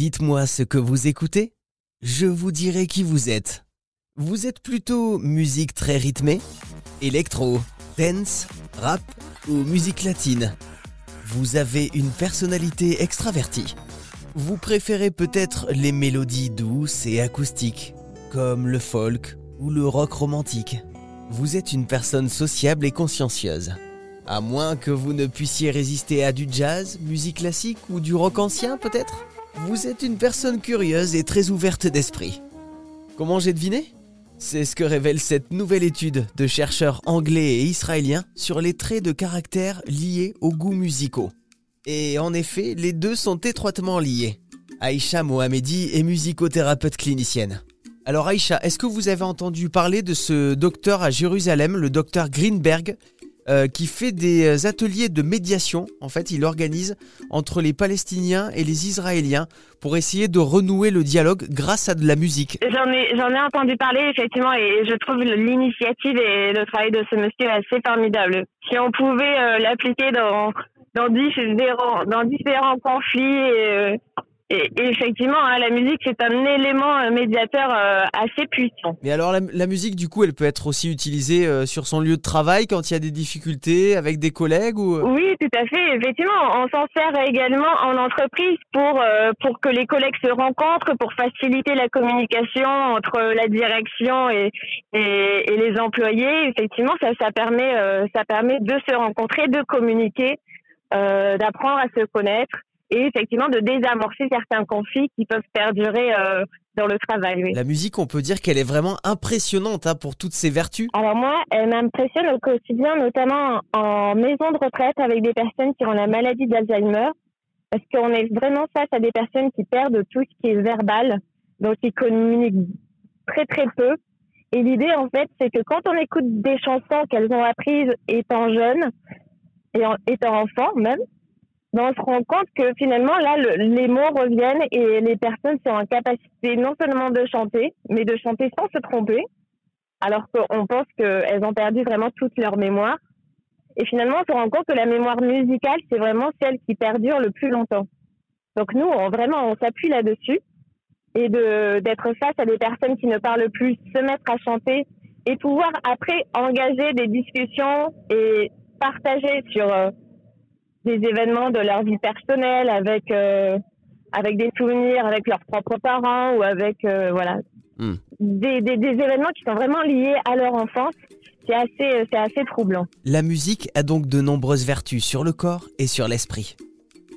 Dites-moi ce que vous écoutez, je vous dirai qui vous êtes. Vous êtes plutôt musique très rythmée Électro, dance, rap ou musique latine Vous avez une personnalité extravertie. Vous préférez peut-être les mélodies douces et acoustiques, comme le folk ou le rock romantique. Vous êtes une personne sociable et consciencieuse. À moins que vous ne puissiez résister à du jazz, musique classique ou du rock ancien peut-être? Vous êtes une personne curieuse et très ouverte d'esprit. Comment j'ai deviné? C'est ce que révèle cette nouvelle étude de chercheurs anglais et israéliens sur les traits de caractère liés aux goûts musicaux. Et en effet, les deux sont étroitement liés. Aïcha Mohamedi est musicothérapeute clinicienne. Alors Aïcha, est-ce que vous avez entendu parler de ce docteur à Jérusalem, le docteur Greenberg, euh, qui fait des ateliers de médiation. En fait, il organise entre les Palestiniens et les Israéliens pour essayer de renouer le dialogue grâce à de la musique. J'en ai, j'en ai entendu parler effectivement et je trouve l'initiative et le travail de ce monsieur assez formidable. Si on pouvait euh, l'appliquer dans dans différents dans différents conflits. Et, effectivement, hein, la musique, c'est un élément euh, médiateur euh, assez puissant. Mais alors, la, musique, du coup, elle peut être aussi utilisée euh, sur son lieu de travail quand il y a des difficultés avec des collègues ou... Oui, tout à fait. Effectivement, on s'en sert également en entreprise pour, pour que les collègues se rencontrent, pour faciliter la communication entre la direction et, et, et les employés. Effectivement, ça, ça, permet, ça permet de se rencontrer, de communiquer, d'apprendre à se connaître et effectivement de désamorcer certains conflits qui peuvent perdurer euh, dans le travail. La musique, on peut dire qu'elle est vraiment impressionnante hein, pour toutes ses vertus. Alors moi, elle m'impressionne au quotidien, notamment en maison de retraite avec des personnes qui ont la maladie d'Alzheimer, parce qu'on est vraiment face à des personnes qui perdent tout ce qui est verbal, donc qui communiquent très très peu. Et l'idée, en fait, c'est que quand on écoute des chansons qu'elles ont apprises étant jeunes, et étant enfants même, ben, on se rend compte que finalement, là, les mots reviennent et les personnes sont en capacité non seulement de chanter, mais de chanter sans se tromper, alors qu'on pense qu'elles ont perdu vraiment toute leur mémoire. Et finalement, on se rend compte que la mémoire musicale, c'est vraiment celle qui perdure le plus longtemps. Donc nous, on, vraiment, on s'appuie là-dessus et d'être face à des personnes qui ne parlent plus, se mettre à chanter et pouvoir après engager des discussions et partager sur euh, des événements de leur vie personnelle avec euh, avec des souvenirs avec leurs propres parents ou avec euh, voilà. Hmm. des, des, des, événements qui sont vraiment liés à leur enfance. C'est assez c'est assez troublant. La musique a donc de nombreuses vertus sur le corps et sur l'esprit.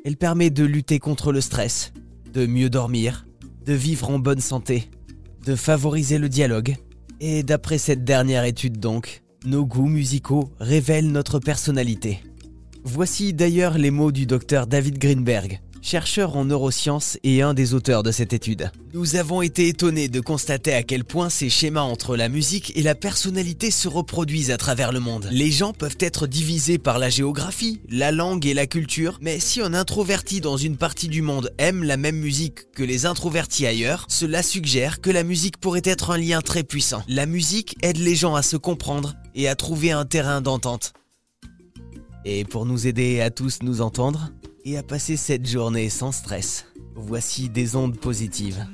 Elle permet de lutter contre le stress de mieux dormir de vivre en bonne santé de favoriser le dialogue. Et d'après cette dernière étude donc nos goûts musicaux révèlent notre personnalité Voici d'ailleurs les mots du docteur David Greenberg, chercheur en neurosciences et un des auteurs de cette étude. Nous avons été étonnés de constater à quel point ces schémas entre la musique et la personnalité se reproduisent à travers le monde. Les gens peuvent être divisés par la géographie, la langue et la culture, mais si un introverti dans une partie du monde aime la même musique que les introvertis ailleurs, cela suggère que la musique pourrait être un lien très puissant. La musique aide les gens à se comprendre et à trouver un terrain d'entente. Et pour nous aider à tous nous entendre et à passer cette journée sans stress, voici des ondes positives.